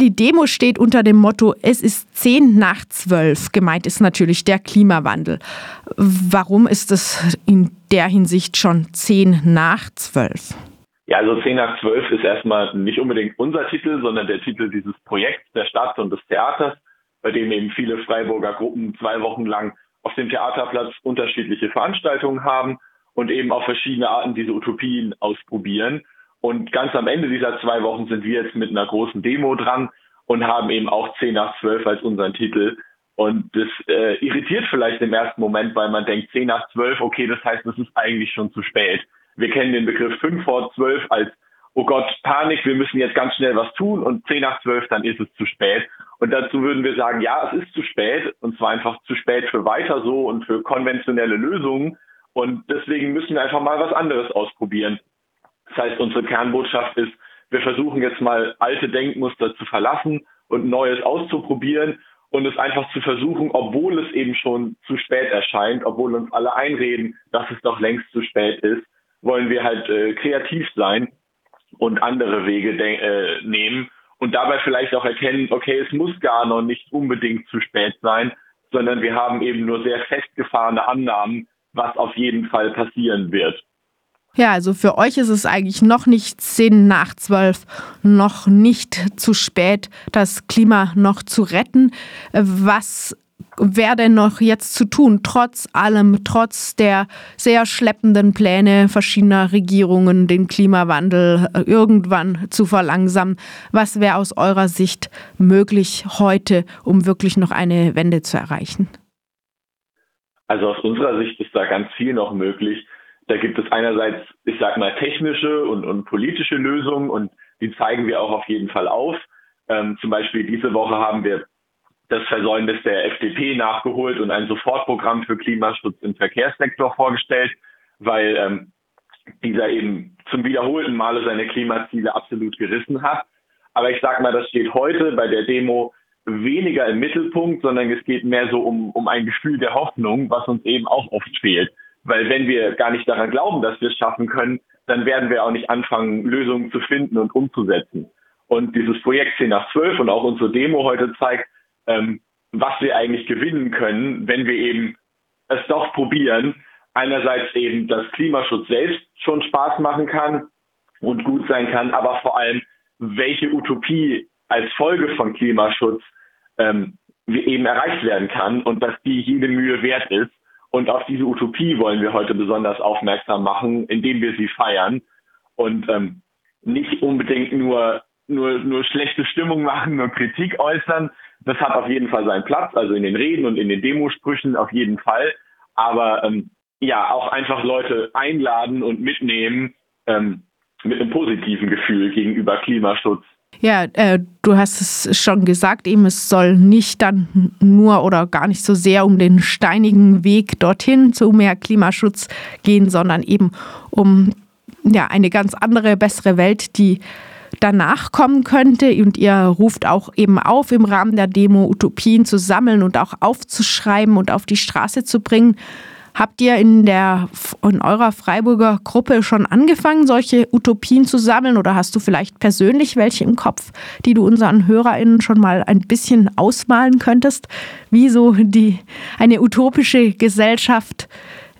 Die Demo steht unter dem Motto, es ist zehn nach zwölf. Gemeint ist natürlich der Klimawandel. Warum ist es in der Hinsicht schon zehn nach zwölf? Ja, also 10 nach 12 ist erstmal nicht unbedingt unser Titel, sondern der Titel dieses Projekts der Stadt und des Theaters, bei dem eben viele Freiburger Gruppen zwei Wochen lang auf dem Theaterplatz unterschiedliche Veranstaltungen haben und eben auf verschiedene Arten diese Utopien ausprobieren. Und ganz am Ende dieser zwei Wochen sind wir jetzt mit einer großen Demo dran und haben eben auch 10 nach 12 als unseren Titel. Und das äh, irritiert vielleicht im ersten Moment, weil man denkt, 10 nach 12, okay, das heißt, es ist eigentlich schon zu spät. Wir kennen den Begriff 5 vor 12 als, oh Gott, Panik, wir müssen jetzt ganz schnell was tun und 10 nach 12, dann ist es zu spät. Und dazu würden wir sagen, ja, es ist zu spät und zwar einfach zu spät für weiter so und für konventionelle Lösungen. Und deswegen müssen wir einfach mal was anderes ausprobieren. Das heißt, unsere Kernbotschaft ist, wir versuchen jetzt mal alte Denkmuster zu verlassen und Neues auszuprobieren und es einfach zu versuchen, obwohl es eben schon zu spät erscheint, obwohl uns alle einreden, dass es doch längst zu spät ist, wollen wir halt äh, kreativ sein und andere Wege äh, nehmen und dabei vielleicht auch erkennen, okay, es muss gar noch nicht unbedingt zu spät sein, sondern wir haben eben nur sehr festgefahrene Annahmen, was auf jeden Fall passieren wird. Ja, also für euch ist es eigentlich noch nicht zehn nach zwölf, noch nicht zu spät, das Klima noch zu retten. Was wäre denn noch jetzt zu tun, trotz allem, trotz der sehr schleppenden Pläne verschiedener Regierungen, den Klimawandel äh, irgendwann zu verlangsamen? Was wäre aus eurer Sicht möglich heute, um wirklich noch eine Wende zu erreichen? Also aus unserer Sicht ist da ganz viel noch möglich. Da gibt es einerseits, ich sag mal, technische und, und politische Lösungen und die zeigen wir auch auf jeden Fall auf. Ähm, zum Beispiel diese Woche haben wir das Versäumnis der FDP nachgeholt und ein Sofortprogramm für Klimaschutz im Verkehrssektor vorgestellt, weil ähm, dieser eben zum wiederholten Male seine Klimaziele absolut gerissen hat. Aber ich sage mal, das steht heute bei der Demo weniger im Mittelpunkt, sondern es geht mehr so um, um ein Gefühl der Hoffnung, was uns eben auch oft fehlt. Weil wenn wir gar nicht daran glauben, dass wir es schaffen können, dann werden wir auch nicht anfangen, Lösungen zu finden und umzusetzen. Und dieses Projekt 10 nach 12 und auch unsere Demo heute zeigt, ähm, was wir eigentlich gewinnen können, wenn wir eben es doch probieren. Einerseits eben, dass Klimaschutz selbst schon Spaß machen kann und gut sein kann, aber vor allem, welche Utopie als Folge von Klimaschutz ähm, eben erreicht werden kann und dass die jede Mühe wert ist. Und auf diese Utopie wollen wir heute besonders aufmerksam machen, indem wir sie feiern und ähm, nicht unbedingt nur, nur, nur schlechte Stimmung machen, nur Kritik äußern, das hat auf jeden Fall seinen Platz, also in den Reden und in den Demosprüchen auf jeden Fall. Aber ähm, ja, auch einfach Leute einladen und mitnehmen ähm, mit einem positiven Gefühl gegenüber Klimaschutz. Ja, äh, du hast es schon gesagt, eben es soll nicht dann nur oder gar nicht so sehr um den steinigen Weg dorthin zu mehr Klimaschutz gehen, sondern eben um ja eine ganz andere, bessere Welt, die danach kommen könnte. Und ihr ruft auch eben auf, im Rahmen der Demo Utopien zu sammeln und auch aufzuschreiben und auf die Straße zu bringen. Habt ihr in, der, in eurer Freiburger Gruppe schon angefangen, solche Utopien zu sammeln oder hast du vielleicht persönlich welche im Kopf, die du unseren HörerInnen schon mal ein bisschen ausmalen könntest, wie so die, eine utopische Gesellschaft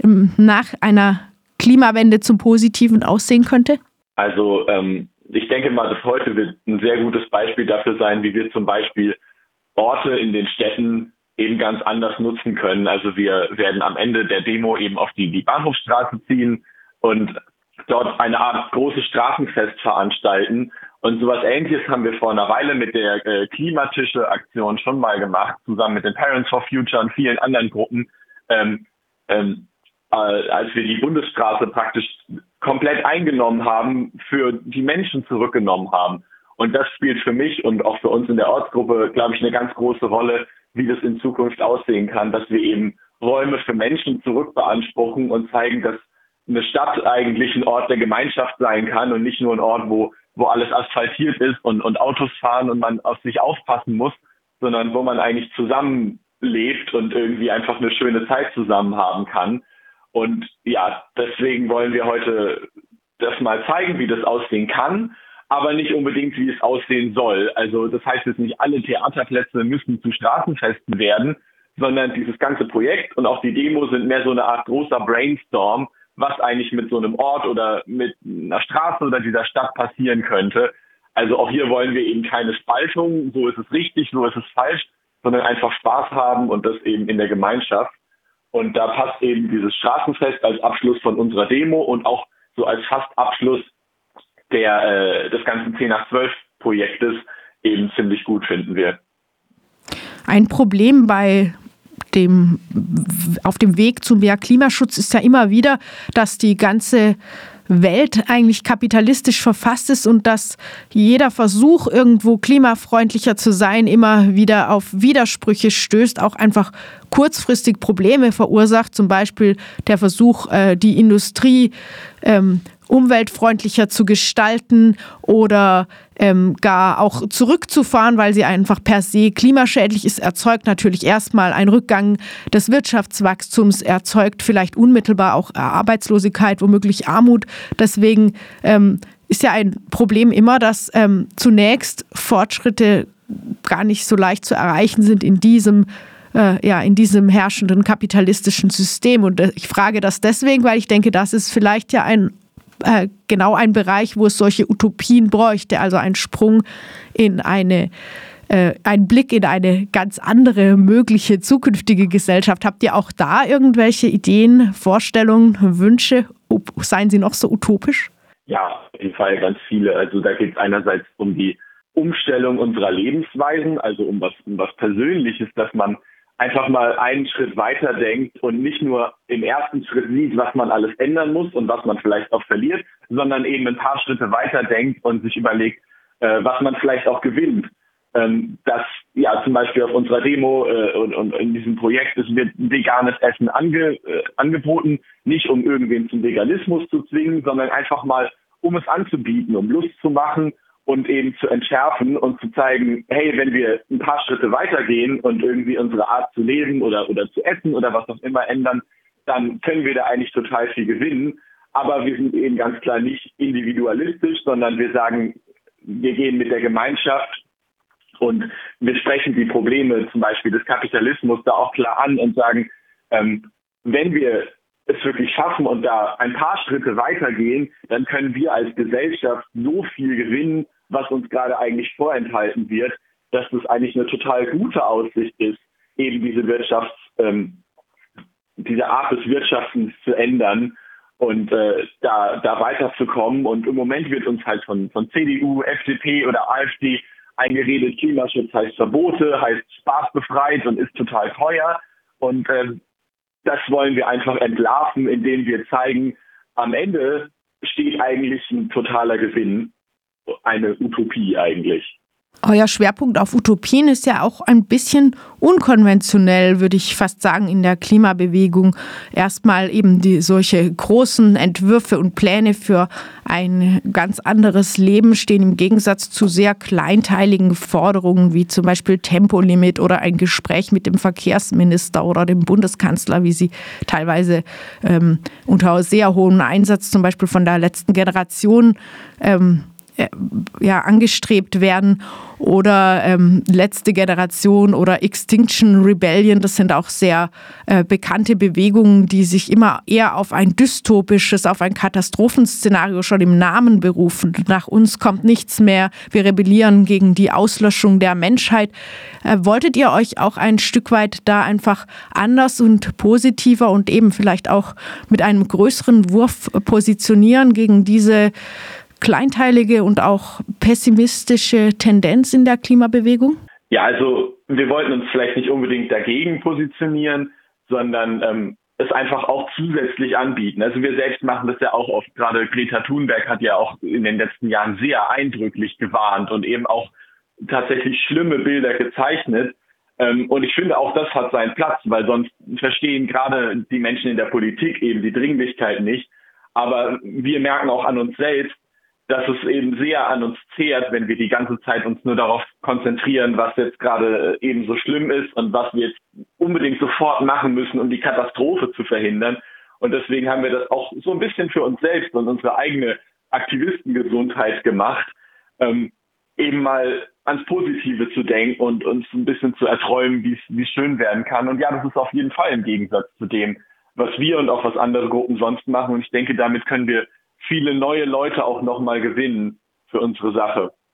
nach einer Klimawende zum Positiven aussehen könnte? Also ähm, ich denke mal, dass heute wird ein sehr gutes Beispiel dafür sein, wie wir zum Beispiel Orte in den Städten eben ganz anders nutzen können. Also wir werden am Ende der Demo eben auf die, die Bahnhofstraße ziehen und dort eine Art großes Straßenfest veranstalten. Und sowas ähnliches haben wir vor einer Weile mit der äh, Klimatische-Aktion schon mal gemacht, zusammen mit den Parents for Future und vielen anderen Gruppen. Ähm, ähm, äh, als wir die Bundesstraße praktisch komplett eingenommen haben, für die Menschen zurückgenommen haben. Und das spielt für mich und auch für uns in der Ortsgruppe, glaube ich, eine ganz große Rolle, wie das in Zukunft aussehen kann, dass wir eben Räume für Menschen zurückbeanspruchen und zeigen, dass eine Stadt eigentlich ein Ort der Gemeinschaft sein kann und nicht nur ein Ort, wo, wo alles asphaltiert ist und, und Autos fahren und man auf sich aufpassen muss, sondern wo man eigentlich zusammenlebt und irgendwie einfach eine schöne Zeit zusammen haben kann. Und ja, deswegen wollen wir heute das mal zeigen, wie das aussehen kann. Aber nicht unbedingt, wie es aussehen soll. Also das heißt jetzt nicht, alle Theaterplätze müssen zu Straßenfesten werden, sondern dieses ganze Projekt und auch die Demo sind mehr so eine Art großer Brainstorm, was eigentlich mit so einem Ort oder mit einer Straße oder dieser Stadt passieren könnte. Also auch hier wollen wir eben keine Spaltung, so ist es richtig, so ist es falsch, sondern einfach Spaß haben und das eben in der Gemeinschaft. Und da passt eben dieses Straßenfest als Abschluss von unserer Demo und auch so als fast Abschluss der, äh, des ganzen 10 nach 12 Projektes eben ziemlich gut, finden wir. Ein Problem bei dem, auf dem Weg zu mehr Klimaschutz ist ja immer wieder, dass die ganze Welt eigentlich kapitalistisch verfasst ist und dass jeder Versuch, irgendwo klimafreundlicher zu sein, immer wieder auf Widersprüche stößt, auch einfach kurzfristig Probleme verursacht. Zum Beispiel der Versuch, äh, die Industrie ähm, umweltfreundlicher zu gestalten oder ähm, gar auch zurückzufahren, weil sie einfach per se klimaschädlich ist, erzeugt natürlich erstmal einen Rückgang des Wirtschaftswachstums, erzeugt vielleicht unmittelbar auch Arbeitslosigkeit, womöglich Armut. Deswegen ähm, ist ja ein Problem immer, dass ähm, zunächst Fortschritte gar nicht so leicht zu erreichen sind in diesem äh, ja, in diesem herrschenden kapitalistischen System. Und äh, ich frage das deswegen, weil ich denke, das ist vielleicht ja ein äh, genau ein Bereich, wo es solche Utopien bräuchte, also ein Sprung in eine äh, ein Blick in eine ganz andere mögliche zukünftige Gesellschaft. Habt ihr auch da irgendwelche Ideen, Vorstellungen, Wünsche? Seien sie noch so utopisch? Ja, auf jeden Fall ganz viele. Also da geht es einerseits um die Umstellung unserer Lebensweisen, also um was, um was Persönliches, dass man einfach mal einen Schritt weiter denkt und nicht nur im ersten Schritt sieht, was man alles ändern muss und was man vielleicht auch verliert, sondern eben ein paar Schritte weiter denkt und sich überlegt, äh, was man vielleicht auch gewinnt. Ähm, dass ja zum Beispiel auf unserer Demo äh, und, und, in diesem Projekt es wird veganes Essen ange, äh, angeboten, nicht um irgendwen zum Veganismus zu zwingen, sondern einfach mal, um es anzubieten, um Lust zu machen und eben zu entschärfen und zu zeigen, hey, wenn wir ein paar Schritte weitergehen und irgendwie unsere Art zu leben oder, oder zu essen oder was auch immer ändern, dann können wir da eigentlich total viel gewinnen. Aber wir sind eben ganz klar nicht individualistisch, sondern wir sagen, wir gehen mit der Gemeinschaft und wir sprechen die Probleme zum Beispiel des Kapitalismus da auch klar an und sagen, ähm, wenn wir es wirklich schaffen und da ein paar Schritte weitergehen, dann können wir als Gesellschaft so viel gewinnen, was uns gerade eigentlich vorenthalten wird, dass das eigentlich eine total gute Aussicht ist, eben diese Wirtschafts, ähm, diese Art des Wirtschaftens zu ändern und äh, da, da weiterzukommen. Und im Moment wird uns halt von, von CDU, FDP oder AfD eingeredet, Klimaschutz heißt Verbote, heißt spaßbefreit und ist total teuer. Und äh, das wollen wir einfach entlarven, indem wir zeigen, am Ende steht eigentlich ein totaler Gewinn eine Utopie eigentlich. Euer Schwerpunkt auf Utopien ist ja auch ein bisschen unkonventionell, würde ich fast sagen, in der Klimabewegung. Erstmal eben die solche großen Entwürfe und Pläne für ein ganz anderes Leben stehen im Gegensatz zu sehr kleinteiligen Forderungen wie zum Beispiel Tempolimit oder ein Gespräch mit dem Verkehrsminister oder dem Bundeskanzler, wie sie teilweise ähm, unter sehr hohem Einsatz zum Beispiel von der letzten Generation ähm, äh, ja, angestrebt werden oder ähm, letzte Generation oder Extinction Rebellion. Das sind auch sehr äh, bekannte Bewegungen, die sich immer eher auf ein dystopisches, auf ein Katastrophenszenario schon im Namen berufen. Nach uns kommt nichts mehr. Wir rebellieren gegen die Auslöschung der Menschheit. Äh, wolltet ihr euch auch ein Stück weit da einfach anders und positiver und eben vielleicht auch mit einem größeren Wurf positionieren gegen diese kleinteilige und auch pessimistische Tendenz in der Klimabewegung? Ja, also wir wollten uns vielleicht nicht unbedingt dagegen positionieren, sondern ähm, es einfach auch zusätzlich anbieten. Also wir selbst machen das ja auch oft. Gerade Greta Thunberg hat ja auch in den letzten Jahren sehr eindrücklich gewarnt und eben auch tatsächlich schlimme Bilder gezeichnet. Ähm, und ich finde auch das hat seinen Platz, weil sonst verstehen gerade die Menschen in der Politik eben die Dringlichkeit nicht. Aber wir merken auch an uns selbst, dass es eben sehr an uns zehrt, wenn wir die ganze Zeit uns nur darauf konzentrieren, was jetzt gerade eben so schlimm ist und was wir jetzt unbedingt sofort machen müssen, um die Katastrophe zu verhindern. Und deswegen haben wir das auch so ein bisschen für uns selbst und unsere eigene Aktivistengesundheit gemacht, ähm, eben mal ans Positive zu denken und uns ein bisschen zu erträumen, wie es schön werden kann. Und ja, das ist auf jeden Fall im Gegensatz zu dem, was wir und auch was andere Gruppen sonst machen. Und ich denke, damit können wir viele neue Leute auch nochmal gewinnen für unsere Sache.